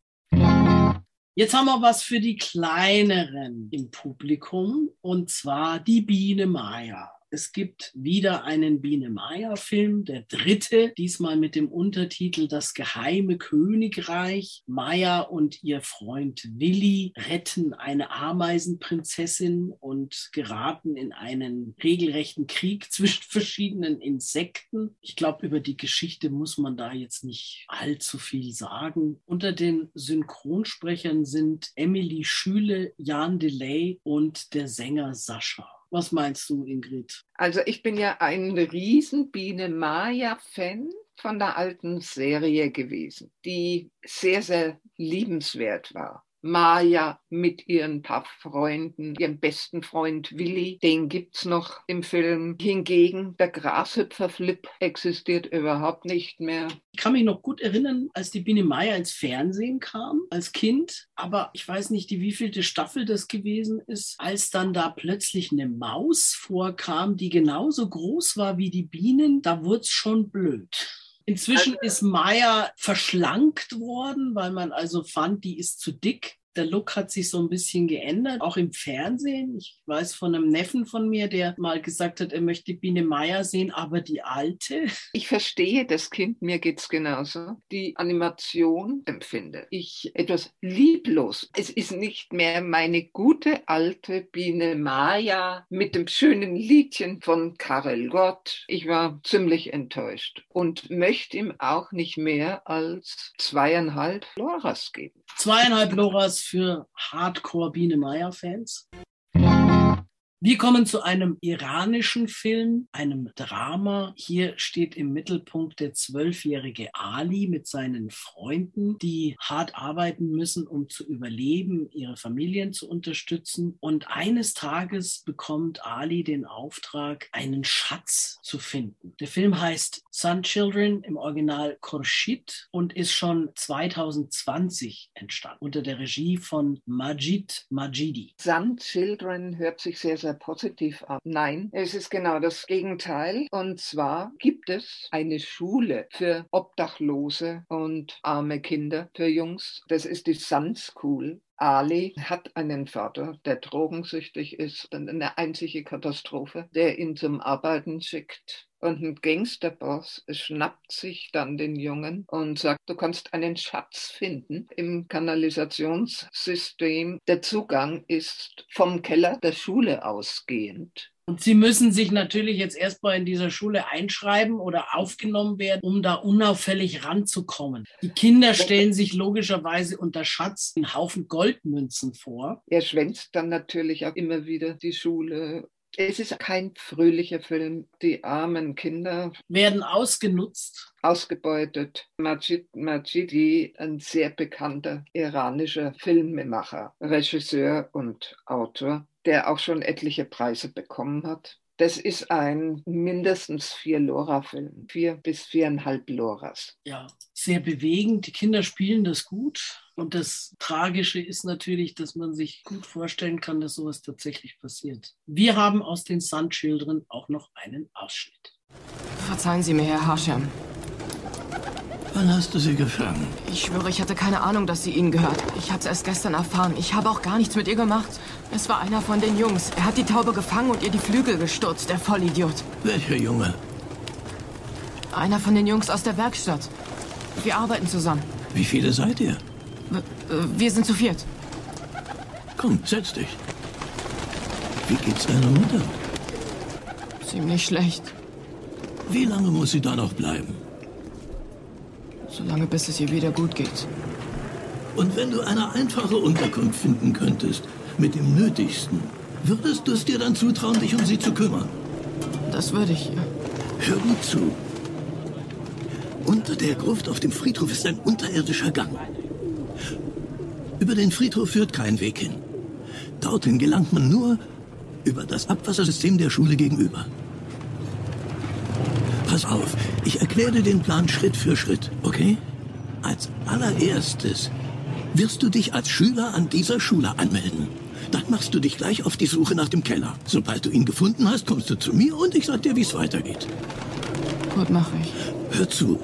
Jetzt haben wir was für die kleineren im Publikum und zwar die Biene Maya. Es gibt wieder einen Biene Meier-Film, der dritte, diesmal mit dem Untertitel Das geheime Königreich. Maya und ihr Freund Willi retten eine Ameisenprinzessin und geraten in einen regelrechten Krieg (laughs) zwischen verschiedenen Insekten. Ich glaube, über die Geschichte muss man da jetzt nicht allzu viel sagen. Unter den Synchronsprechern sind Emily Schüle, Jan Delay und der Sänger Sascha. Was meinst du, Ingrid? Also ich bin ja ein riesen Biene Maya-Fan von der alten Serie gewesen, die sehr, sehr liebenswert war. Maya mit ihren paar Freunden, ihrem besten Freund Willi, den gibt's noch im Film. Hingegen der Grashüpferflip existiert überhaupt nicht mehr. Ich kann mich noch gut erinnern, als die Biene Maya ins Fernsehen kam, als Kind, aber ich weiß nicht, die wievielte Staffel das gewesen ist, als dann da plötzlich eine Maus vorkam, die genauso groß war wie die Bienen, da wurde es schon blöd. Inzwischen ist Maya verschlankt worden, weil man also fand, die ist zu dick der Look hat sich so ein bisschen geändert, auch im Fernsehen. Ich weiß von einem Neffen von mir, der mal gesagt hat, er möchte Biene Meier sehen, aber die alte. Ich verstehe das Kind, mir geht es genauso. Die Animation empfinde ich etwas lieblos. Es ist nicht mehr meine gute alte Biene Maya mit dem schönen Liedchen von Karel Gott. Ich war ziemlich enttäuscht und möchte ihm auch nicht mehr als zweieinhalb Loras geben. Zweieinhalb Loras für Hardcore Biene Meier Fans. Wir kommen zu einem iranischen Film, einem Drama. Hier steht im Mittelpunkt der zwölfjährige Ali mit seinen Freunden, die hart arbeiten müssen, um zu überleben, ihre Familien zu unterstützen. Und eines Tages bekommt Ali den Auftrag, einen Schatz zu finden. Der Film heißt Sun Children im Original Khurshid und ist schon 2020 entstanden unter der Regie von Majid Majidi. Sun Children hört sich sehr, sehr positiv ab. Nein, es ist genau das Gegenteil. Und zwar gibt es eine Schule für Obdachlose und arme Kinder, für Jungs. Das ist die Sun School. Ali hat einen Vater, der drogensüchtig ist, eine einzige Katastrophe, der ihn zum Arbeiten schickt. Und ein Gangsterboss schnappt sich dann den Jungen und sagt, du kannst einen Schatz finden im Kanalisationssystem. Der Zugang ist vom Keller der Schule ausgehend. Und Sie müssen sich natürlich jetzt erstmal in dieser Schule einschreiben oder aufgenommen werden, um da unauffällig ranzukommen. Die Kinder stellen sich logischerweise unter Schatz einen Haufen Goldmünzen vor. Er schwänzt dann natürlich auch immer wieder die Schule es ist kein fröhlicher Film. Die armen Kinder werden ausgenutzt. Ausgebeutet. Majid Majidi, ein sehr bekannter iranischer Filmemacher, Regisseur und Autor, der auch schon etliche Preise bekommen hat. Das ist ein mindestens vier Lora-Film. Vier bis viereinhalb Loras. Ja, sehr bewegend. Die Kinder spielen das gut. Und das Tragische ist natürlich, dass man sich gut vorstellen kann, dass sowas tatsächlich passiert. Wir haben aus den Sun Children auch noch einen Ausschnitt. Verzeihen Sie mir, Herr Hashem. Wann hast du sie gefangen? Ich schwöre, ich hatte keine Ahnung, dass sie Ihnen gehört. Ich habe es erst gestern erfahren. Ich habe auch gar nichts mit ihr gemacht. Es war einer von den Jungs. Er hat die Taube gefangen und ihr die Flügel gestutzt, der Vollidiot. Welcher Junge? Einer von den Jungs aus der Werkstatt. Wir arbeiten zusammen. Wie viele seid ihr? W äh, wir sind zu viert. Komm, setz dich. Wie geht's deiner Mutter? Ziemlich schlecht. Wie lange muss sie da noch bleiben? Solange bis es ihr wieder gut geht. Und wenn du eine einfache Unterkunft finden könntest, mit dem Nötigsten, würdest du es dir dann zutrauen, dich um sie zu kümmern? Das würde ich. Hör gut zu. Unter der Gruft auf dem Friedhof ist ein unterirdischer Gang. Über den Friedhof führt kein Weg hin. Dorthin gelangt man nur über das Abwassersystem der Schule gegenüber. Pass auf, ich erkläre den Plan Schritt für Schritt, okay? Als allererstes wirst du dich als Schüler an dieser Schule anmelden. Dann machst du dich gleich auf die Suche nach dem Keller. Sobald du ihn gefunden hast, kommst du zu mir und ich sag dir, wie es weitergeht. Gut, mache ich. Hör zu.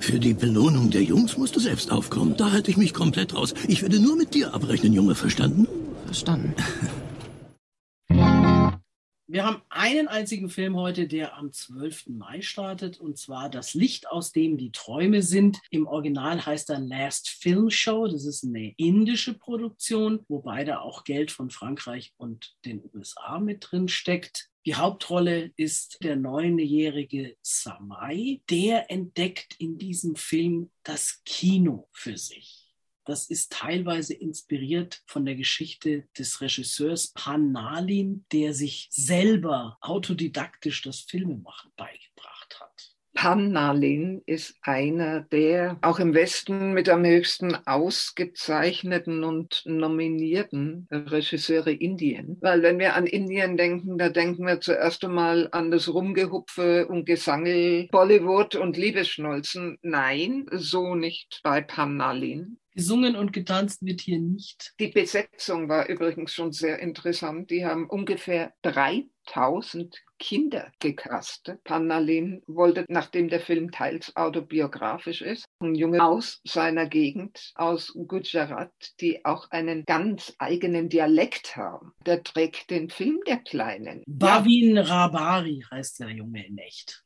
Für die Belohnung der Jungs musst du selbst aufkommen. Da halte ich mich komplett raus. Ich werde nur mit dir abrechnen, Junge, verstanden? Verstanden. (laughs) Wir haben einen einzigen Film heute, der am 12. Mai startet, und zwar Das Licht, aus dem die Träume sind. Im Original heißt er Last Film Show. Das ist eine indische Produktion, wobei da auch Geld von Frankreich und den USA mit drin steckt. Die Hauptrolle ist der neunjährige Samai. Der entdeckt in diesem Film das Kino für sich. Das ist teilweise inspiriert von der Geschichte des Regisseurs Pan Nalin, der sich selber autodidaktisch das Filmemachen beigebracht hat. Pan Nalin ist einer der auch im Westen mit am höchsten ausgezeichneten und nominierten Regisseure Indien. Weil wenn wir an Indien denken, da denken wir zuerst einmal an das Rumgehupfe und Gesangel, Bollywood und Liebesschnulzen. Nein, so nicht bei Pan Nalin. Gesungen und getanzt wird hier nicht. Die Besetzung war übrigens schon sehr interessant. Die haben ungefähr 3000 Kinder gecastet. Panalin wollte, nachdem der Film teils autobiografisch ist, ein Junge aus seiner Gegend, aus Gujarat, die auch einen ganz eigenen Dialekt haben. Der trägt den Film der Kleinen. Bavin Rabari heißt der Junge in echt.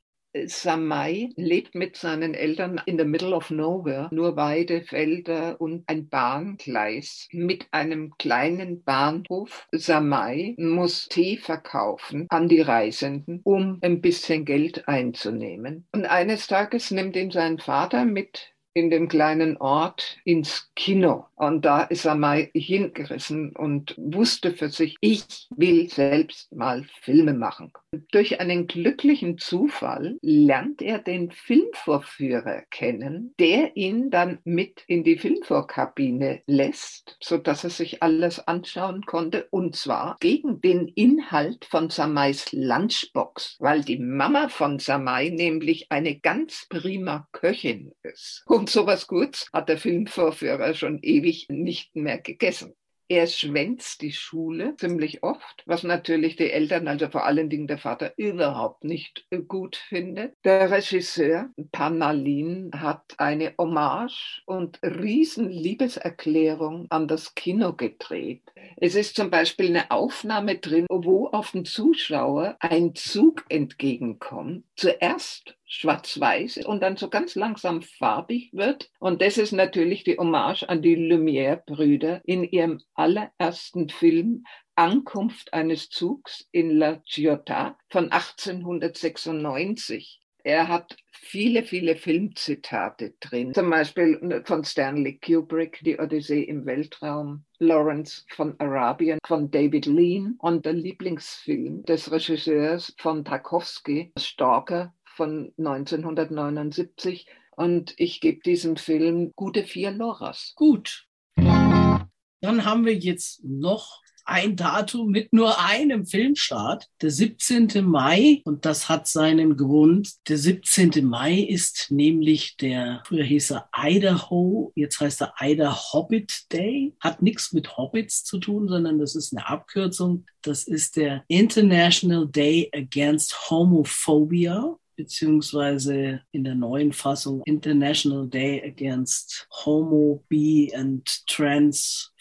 Samai lebt mit seinen Eltern in the middle of nowhere, nur Weide, Felder und ein Bahngleis mit einem kleinen Bahnhof. Samai muss Tee verkaufen an die Reisenden, um ein bisschen Geld einzunehmen. Und eines Tages nimmt ihn sein Vater mit in dem kleinen Ort ins Kino. Und da ist er mal hingerissen und wusste für sich, ich will selbst mal Filme machen. Durch einen glücklichen Zufall lernt er den Filmvorführer kennen, der ihn dann mit in die Filmvorkabine lässt, so dass er sich alles anschauen konnte und zwar gegen den Inhalt von Samais Lunchbox, weil die Mama von Samai nämlich eine ganz prima Köchin ist. Und sowas Gutes hat der Filmvorführer schon ewig nicht mehr gegessen. Er schwänzt die Schule ziemlich oft, was natürlich die Eltern, also vor allen Dingen der Vater, überhaupt nicht gut findet. Der Regisseur Panalin hat eine Hommage und Riesenliebeserklärung an das Kino gedreht. Es ist zum Beispiel eine Aufnahme drin, wo auf den Zuschauer ein Zug entgegenkommt. Zuerst schwarz-weiß und dann so ganz langsam farbig wird. Und das ist natürlich die Hommage an die Lumière-Brüder in ihrem allerersten Film Ankunft eines Zugs in La Ciotat von 1896. Er hat viele, viele Filmzitate drin. Zum Beispiel von Stanley Kubrick, Die Odyssee im Weltraum, Lawrence von Arabien von David Lean und der Lieblingsfilm des Regisseurs von Tarkovsky, Stalker von 1979 und ich gebe diesem Film gute vier Loras. Gut. Dann haben wir jetzt noch ein Datum mit nur einem Filmstart, der 17. Mai. Und das hat seinen Grund. Der 17. Mai ist nämlich der, früher hieß er Idaho, jetzt heißt er Ida Hobbit Day. Hat nichts mit Hobbits zu tun, sondern das ist eine Abkürzung. Das ist der International Day Against Homophobia beziehungsweise in der neuen Fassung International Day Against Homo, Bi and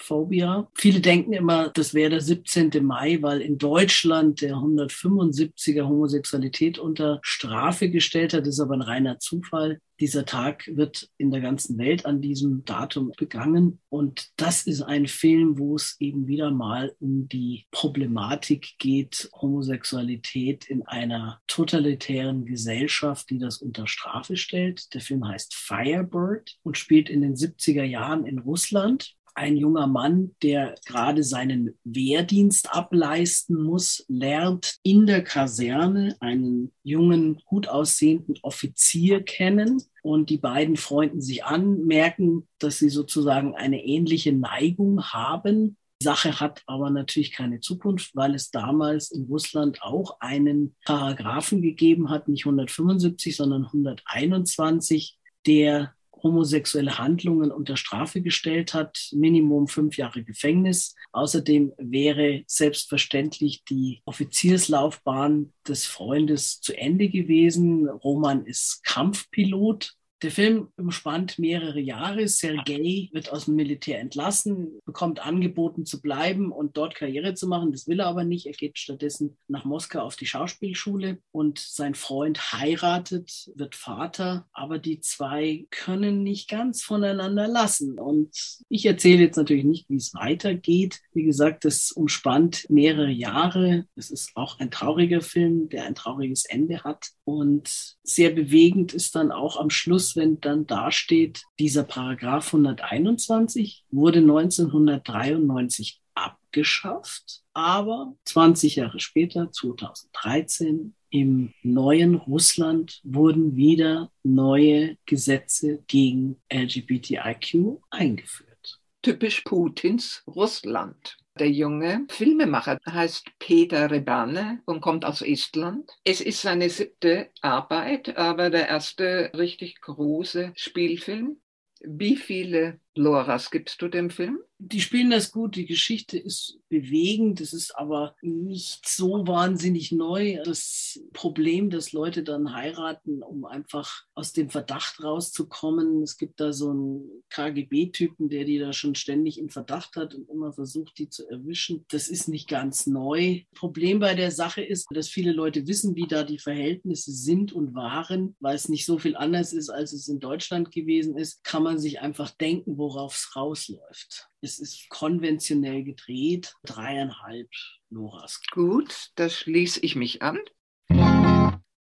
Transphobia. Viele denken immer, das wäre der 17. Mai, weil in Deutschland der 175er Homosexualität unter Strafe gestellt hat. Das ist aber ein reiner Zufall. Dieser Tag wird in der ganzen Welt an diesem Datum begangen. Und das ist ein Film, wo es eben wieder mal um die Problematik geht, Homosexualität in einer totalitären Gesellschaft, die das unter Strafe stellt. Der Film heißt Firebird und spielt in den 70er Jahren in Russland ein junger Mann, der gerade seinen Wehrdienst ableisten muss, lernt in der Kaserne einen jungen, gut aussehenden Offizier kennen. Und die beiden freunden sich an, merken, dass sie sozusagen eine ähnliche Neigung haben. Die Sache hat aber natürlich keine Zukunft, weil es damals in Russland auch einen Paragraphen gegeben hat, nicht 175, sondern 121, der homosexuelle Handlungen unter Strafe gestellt hat, Minimum fünf Jahre Gefängnis. Außerdem wäre selbstverständlich die Offizierslaufbahn des Freundes zu Ende gewesen. Roman ist Kampfpilot der Film umspannt mehrere Jahre. Sergei wird aus dem Militär entlassen, bekommt angeboten zu bleiben und dort Karriere zu machen. Das will er aber nicht. Er geht stattdessen nach Moskau auf die Schauspielschule und sein Freund heiratet, wird Vater. Aber die zwei können nicht ganz voneinander lassen. Und ich erzähle jetzt natürlich nicht, wie es weitergeht. Wie gesagt, es umspannt mehrere Jahre. Es ist auch ein trauriger Film, der ein trauriges Ende hat. Und sehr bewegend ist dann auch am Schluss wenn dann da steht, dieser Paragraph 121 wurde 1993 abgeschafft, aber 20 Jahre später, 2013, im neuen Russland wurden wieder neue Gesetze gegen LGBTIQ eingeführt. Typisch Putins Russland. Der junge Filmemacher heißt Peter Rebane und kommt aus Estland. Es ist seine siebte Arbeit, aber der erste richtig große Spielfilm. Wie viele Loras gibst du dem Film? Die spielen das gut. Die Geschichte ist bewegend. Es ist aber nicht so wahnsinnig neu. Das Problem, dass Leute dann heiraten, um einfach aus dem Verdacht rauszukommen. Es gibt da so einen KGB-Typen, der die da schon ständig in Verdacht hat und immer versucht, die zu erwischen. Das ist nicht ganz neu. Problem bei der Sache ist, dass viele Leute wissen, wie da die Verhältnisse sind und waren, weil es nicht so viel anders ist, als es in Deutschland gewesen ist, kann man sich einfach denken, worauf es rausläuft. Es ist konventionell gedreht, dreieinhalb Loras. Gut, da schließe ich mich an.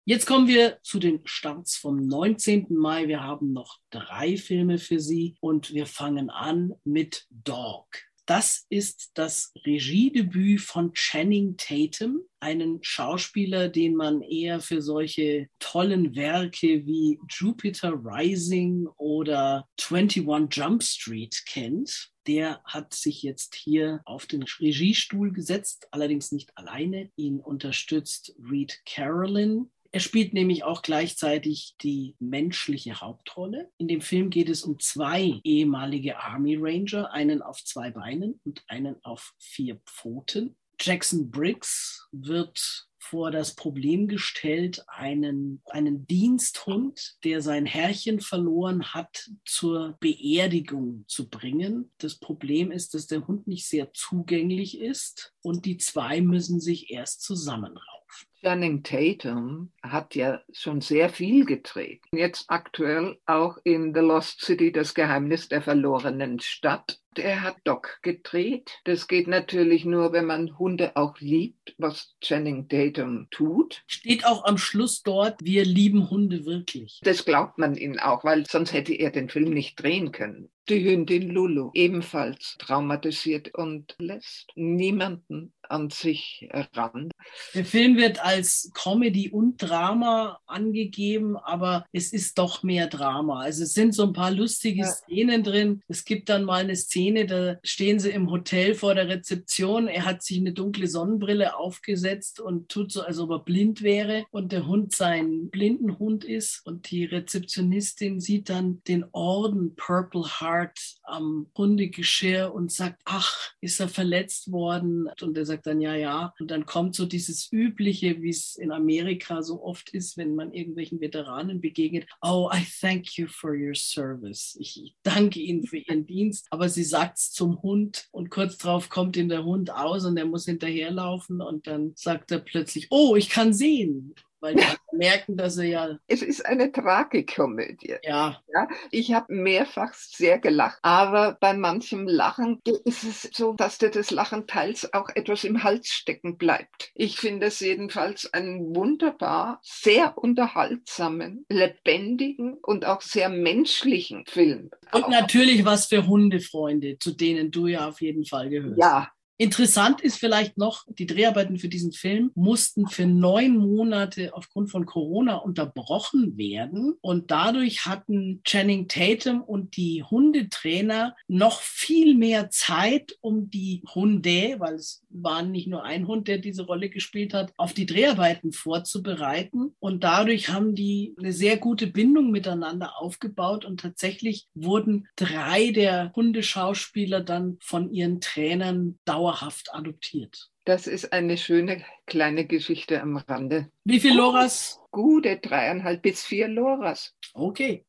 Jetzt kommen wir zu den Starts vom 19. Mai. Wir haben noch drei Filme für Sie und wir fangen an mit Dog. Das ist das Regiedebüt von Channing Tatum, einen Schauspieler, den man eher für solche tollen Werke wie Jupiter Rising oder 21 Jump Street kennt. Der hat sich jetzt hier auf den Regiestuhl gesetzt, allerdings nicht alleine. Ihn unterstützt Reed Carolyn, er spielt nämlich auch gleichzeitig die menschliche Hauptrolle. In dem Film geht es um zwei ehemalige Army Ranger, einen auf zwei Beinen und einen auf vier Pfoten. Jackson Briggs wird vor das Problem gestellt, einen, einen Diensthund, der sein Herrchen verloren hat, zur Beerdigung zu bringen. Das Problem ist, dass der Hund nicht sehr zugänglich ist und die zwei müssen sich erst zusammenraufen. Channing Tatum hat ja schon sehr viel gedreht. Jetzt aktuell auch in The Lost City, das Geheimnis der verlorenen Stadt. Er hat Doc gedreht. Das geht natürlich nur, wenn man Hunde auch liebt, was Channing Tatum tut. Steht auch am Schluss dort, wir lieben Hunde wirklich. Das glaubt man ihm auch, weil sonst hätte er den Film nicht drehen können. Die Hündin Lulu, ebenfalls traumatisiert und lässt niemanden an sich ran. Der Film wird als Comedy und Drama angegeben, aber es ist doch mehr Drama. Also es sind so ein paar lustige ja. Szenen drin. Es gibt dann mal eine Szene, da stehen sie im Hotel vor der Rezeption. Er hat sich eine dunkle Sonnenbrille aufgesetzt und tut so, als ob er blind wäre und der Hund sein blinden Hund ist. Und die Rezeptionistin sieht dann den Orden Purple Heart am Hundegeschirr und sagt, ach, ist er verletzt worden? Und er sagt dann, ja, ja. Und dann kommt so dieses Übliche, wie es in Amerika so oft ist, wenn man irgendwelchen Veteranen begegnet. Oh, I thank you for your service. Ich danke Ihnen für Ihren (laughs) Dienst. Aber sie sagt es zum Hund und kurz darauf kommt ihn der Hund aus und er muss hinterherlaufen und dann sagt er plötzlich, oh, ich kann sehen weil die (laughs) merken, dass sie ja. Es ist eine Tragikomödie. Ja. ja ich habe mehrfach sehr gelacht, aber bei manchem Lachen ist es so, dass dir das Lachen teils auch etwas im Hals stecken bleibt. Ich finde es jedenfalls einen wunderbar, sehr unterhaltsamen, lebendigen und auch sehr menschlichen Film. Und auch. natürlich was für Hundefreunde, zu denen du ja auf jeden Fall gehörst. Ja, Interessant ist vielleicht noch, die Dreharbeiten für diesen Film mussten für neun Monate aufgrund von Corona unterbrochen werden. Und dadurch hatten Channing Tatum und die Hundetrainer noch viel mehr Zeit, um die Hunde, weil es war nicht nur ein Hund, der diese Rolle gespielt hat, auf die Dreharbeiten vorzubereiten. Und dadurch haben die eine sehr gute Bindung miteinander aufgebaut. Und tatsächlich wurden drei der Hundeschauspieler dann von ihren Trainern dauerhaft dauerhaft adoptiert. Das ist eine schöne kleine Geschichte am Rande. Wie viel Loras? Gute dreieinhalb bis vier Loras. Okay.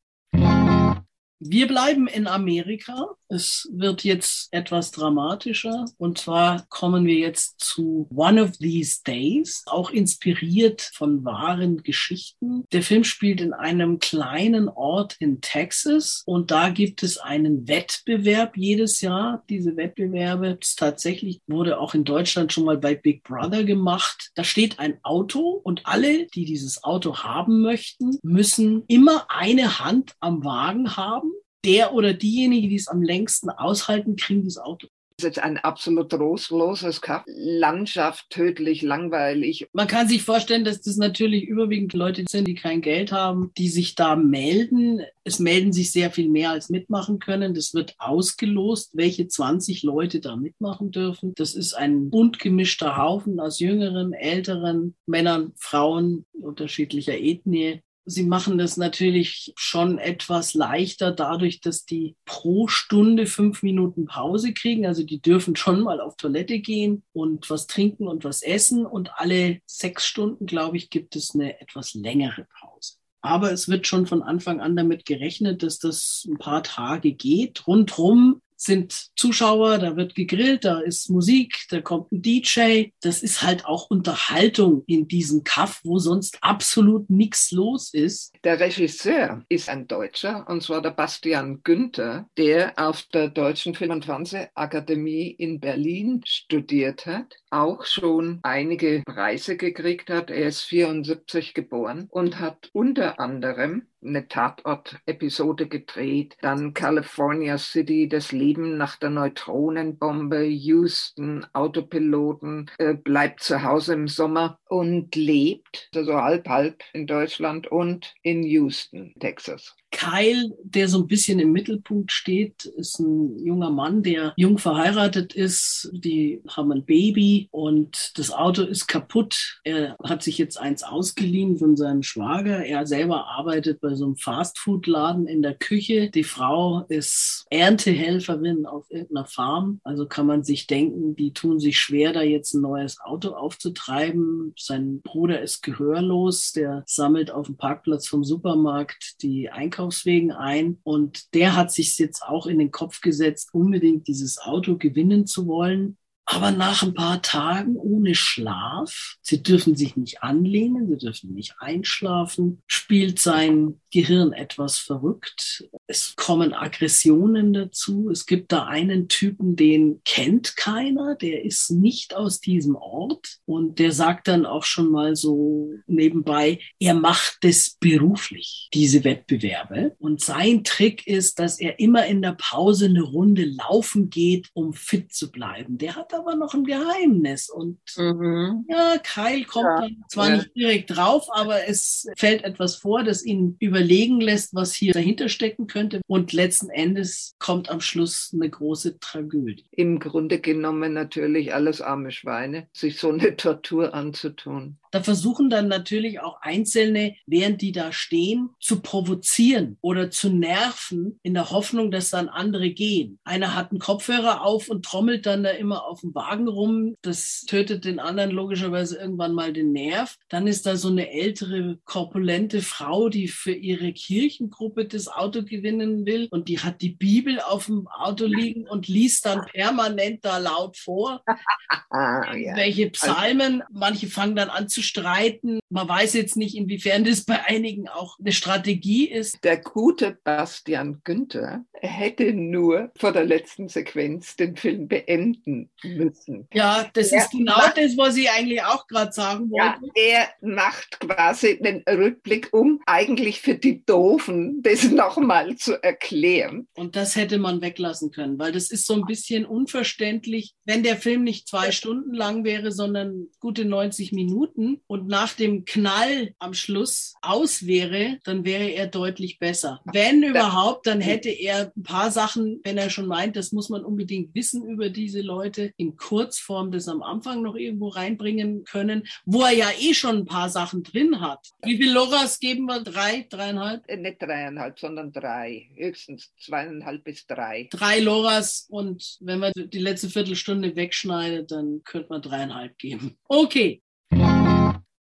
Wir bleiben in Amerika. Es wird jetzt etwas dramatischer. Und zwar kommen wir jetzt zu One of These Days, auch inspiriert von wahren Geschichten. Der Film spielt in einem kleinen Ort in Texas und da gibt es einen Wettbewerb jedes Jahr. Diese Wettbewerbe tatsächlich wurde auch in Deutschland schon mal bei Big Brother gemacht. Da steht ein Auto und alle, die dieses Auto haben möchten, müssen immer eine Hand am Wagen haben der oder diejenige, die es am längsten aushalten, kriegen das Auto. Das ist jetzt ein absolut trostloses Kaff. Landschaft tödlich, langweilig. Man kann sich vorstellen, dass das natürlich überwiegend Leute sind, die kein Geld haben, die sich da melden. Es melden sich sehr viel mehr, als mitmachen können. Das wird ausgelost, welche 20 Leute da mitmachen dürfen. Das ist ein bunt gemischter Haufen aus jüngeren, älteren Männern, Frauen unterschiedlicher Ethnie. Sie machen das natürlich schon etwas leichter dadurch, dass die pro Stunde fünf Minuten Pause kriegen. Also die dürfen schon mal auf Toilette gehen und was trinken und was essen. Und alle sechs Stunden, glaube ich, gibt es eine etwas längere Pause. Aber es wird schon von Anfang an damit gerechnet, dass das ein paar Tage geht. Rundrum sind Zuschauer, da wird gegrillt, da ist Musik, da kommt ein DJ. Das ist halt auch Unterhaltung in diesem Kaff, wo sonst absolut nichts los ist. Der Regisseur ist ein Deutscher, und zwar der Bastian Günther, der auf der Deutschen Film- und Fernsehakademie in Berlin studiert hat, auch schon einige Preise gekriegt hat. Er ist 74 geboren und hat unter anderem eine Tatort-Episode gedreht, dann California City, das Leben nach der Neutronenbombe, Houston, Autopiloten, äh, bleibt zu Hause im Sommer und lebt, also halb halb in Deutschland und in Houston, Texas. Kyle, der so ein bisschen im Mittelpunkt steht, ist ein junger Mann, der jung verheiratet ist. Die haben ein Baby und das Auto ist kaputt. Er hat sich jetzt eins ausgeliehen von seinem Schwager. Er selber arbeitet bei so einem Fastfood-Laden in der Küche. Die Frau ist Erntehelferin auf irgendeiner Farm. Also kann man sich denken, die tun sich schwer, da jetzt ein neues Auto aufzutreiben. Sein Bruder ist gehörlos. Der sammelt auf dem Parkplatz vom Supermarkt die Einkaufs Einkaufswegen ein. Und der hat sich jetzt auch in den Kopf gesetzt, unbedingt dieses Auto gewinnen zu wollen. Aber nach ein paar Tagen ohne Schlaf, sie dürfen sich nicht anlehnen, sie dürfen nicht einschlafen, spielt sein Gehirn etwas verrückt. Es kommen Aggressionen dazu. Es gibt da einen Typen, den kennt keiner, der ist nicht aus diesem Ort und der sagt dann auch schon mal so nebenbei, er macht das beruflich, diese Wettbewerbe. Und sein Trick ist, dass er immer in der Pause eine Runde laufen geht, um fit zu bleiben. Der hat aber noch ein Geheimnis und mhm. ja, Kyle kommt ja. dann zwar ja. nicht direkt drauf, aber es fällt etwas vor, das ihn überlegen lässt, was hier dahinter stecken könnte. Und letzten Endes kommt am Schluss eine große Tragödie. Im Grunde genommen natürlich alles arme Schweine, sich so eine Tortur anzutun. Da versuchen dann natürlich auch Einzelne, während die da stehen, zu provozieren oder zu nerven, in der Hoffnung, dass dann andere gehen. Einer hat einen Kopfhörer auf und trommelt dann da immer auf dem Wagen rum. Das tötet den anderen logischerweise irgendwann mal den Nerv. Dann ist da so eine ältere, korpulente Frau, die für ihre Kirchengruppe das Auto gewinnen will und die hat die Bibel auf dem Auto liegen und liest dann permanent da laut vor. (laughs) Welche Psalmen. Manche fangen dann an zu zu streiten. Man weiß jetzt nicht, inwiefern das bei einigen auch eine Strategie ist. Der gute Bastian Günther hätte nur vor der letzten Sequenz den Film beenden müssen. Ja, das er ist genau macht, das, was ich eigentlich auch gerade sagen wollte. Ja, er macht quasi den Rückblick, um eigentlich für die Doofen das (laughs) nochmal zu erklären. Und das hätte man weglassen können, weil das ist so ein bisschen unverständlich, wenn der Film nicht zwei Stunden lang wäre, sondern gute 90 Minuten und nach dem Knall am Schluss aus wäre, dann wäre er deutlich besser. Wenn überhaupt, dann hätte er ein paar Sachen, wenn er schon meint, das muss man unbedingt wissen über diese Leute, in Kurzform das am Anfang noch irgendwo reinbringen können, wo er ja eh schon ein paar Sachen drin hat. Wie viel Loras geben wir? Drei, dreieinhalb? Äh, nicht dreieinhalb, sondern drei. Höchstens zweieinhalb bis drei. Drei Loras und wenn man die letzte Viertelstunde wegschneidet, dann könnte man dreieinhalb geben. Okay,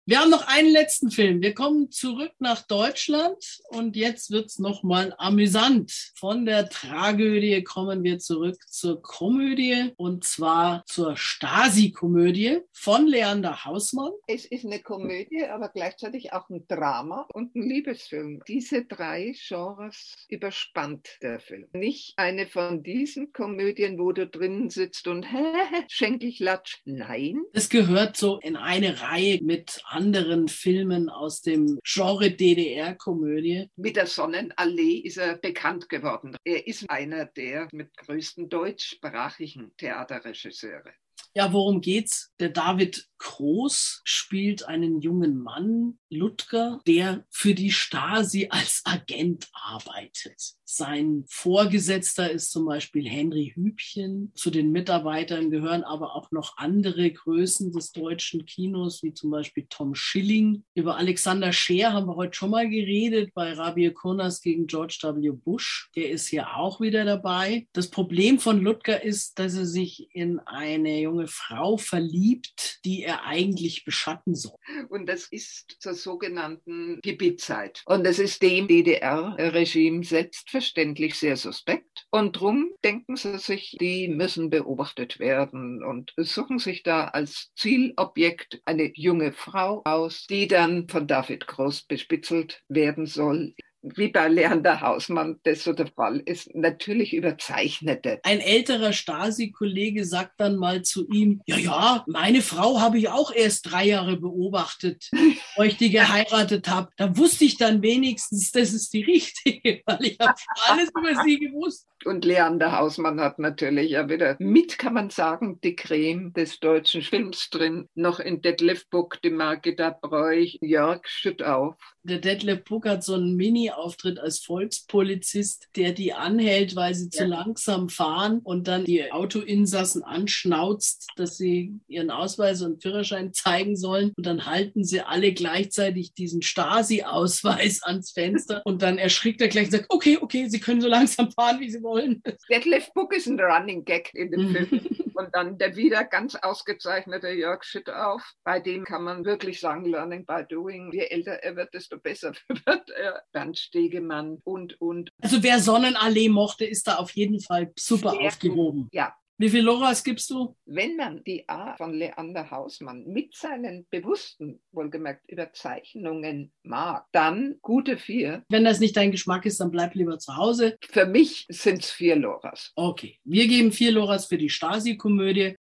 wir haben noch einen letzten Film. Wir kommen zurück nach Deutschland und jetzt wird's noch mal amüsant. Von der Tragödie kommen wir zurück zur Komödie und zwar zur Stasi-Komödie von Leander Hausmann. Es ist eine Komödie, aber gleichzeitig auch ein Drama und ein Liebesfilm. Diese drei Genres überspannt der Film. Nicht eine von diesen Komödien, wo du drinnen sitzt und (laughs) hä, schenkel Latsch. Nein. Es gehört so in eine Reihe mit anderen Filmen aus dem Genre DDR-Komödie. Mit der Sonnenallee ist er bekannt geworden. Er ist einer der mit größten deutschsprachigen Theaterregisseure. Ja, worum geht's? Der David Groß spielt einen jungen Mann, Ludger, der für die Stasi als Agent arbeitet. Sein Vorgesetzter ist zum Beispiel Henry Hübchen. Zu den Mitarbeitern gehören aber auch noch andere Größen des deutschen Kinos, wie zum Beispiel Tom Schilling. Über Alexander Scheer haben wir heute schon mal geredet bei Rabir Kurnas gegen George W. Bush. Der ist hier auch wieder dabei. Das Problem von Ludger ist, dass er sich in eine junge Frau verliebt, die er eigentlich beschatten soll. Und das ist zur sogenannten Gebietzeit. Und es ist dem DDR-Regime selbstverständlich selbstverständlich sehr suspekt. Und darum denken sie sich, die müssen beobachtet werden und suchen sich da als Zielobjekt eine junge Frau aus, die dann von David Groß bespitzelt werden soll wie bei Leander Hausmann das so der Fall ist, natürlich überzeichnete. Ein älterer Stasi-Kollege sagt dann mal zu ihm, ja, ja, meine Frau habe ich auch erst drei Jahre beobachtet, bevor ich die geheiratet habe. Da wusste ich dann wenigstens, das ist die richtige, (laughs) weil ich habe alles über sie gewusst. Und Leander Hausmann hat natürlich ja wieder mit, kann man sagen, die Creme des deutschen Films drin. Noch in Detlef Buck, die Margita Bräuch, Jörg Schüttauf. Der Detlef Buck hat so einen Mini-Auftritt als Volkspolizist, der die anhält, weil sie ja. zu langsam fahren und dann die Autoinsassen anschnauzt, dass sie ihren Ausweis und Führerschein zeigen sollen. Und dann halten sie alle gleichzeitig diesen Stasi-Ausweis (laughs) ans Fenster und dann erschrickt er gleich und sagt, okay, okay, Sie können so langsam fahren, wie Sie wollen wollen. Detlef Book ist ein Running Gag in dem Film. Und dann der wieder ganz ausgezeichnete Jörg Schüttauf, bei dem kann man wirklich sagen, Learning by Doing. Je älter er wird, desto besser (laughs) wird er. Bernd Stegemann und, und. Also wer Sonnenallee mochte, ist da auf jeden Fall super aufgehoben. Ja, Wie viel Loras gibst du? Wenn man die A von Leander Hausmann mit seinen bewussten, wohlgemerkt Überzeichnungen mag, dann gute vier. Wenn das nicht dein Geschmack ist, dann bleib lieber zu Hause. Für mich sind es vier Loras. Okay, wir geben vier Loras für die Stasi-Komödie.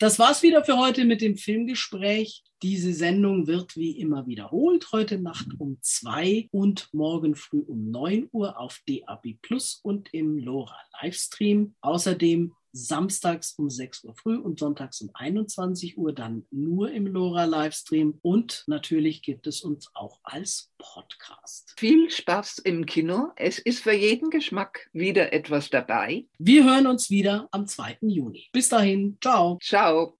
Das war's wieder für heute mit dem Filmgespräch. Diese Sendung wird wie immer wiederholt, heute Nacht um zwei und morgen früh um neun Uhr auf DAB Plus und im LoRa Livestream. Außerdem samstags um 6 Uhr früh und sonntags um 21 Uhr dann nur im LoRa Livestream. Und natürlich gibt es uns auch als Podcast. Viel Spaß im Kino. Es ist für jeden Geschmack wieder etwas dabei. Wir hören uns wieder am 2. Juni. Bis dahin, ciao. Ciao.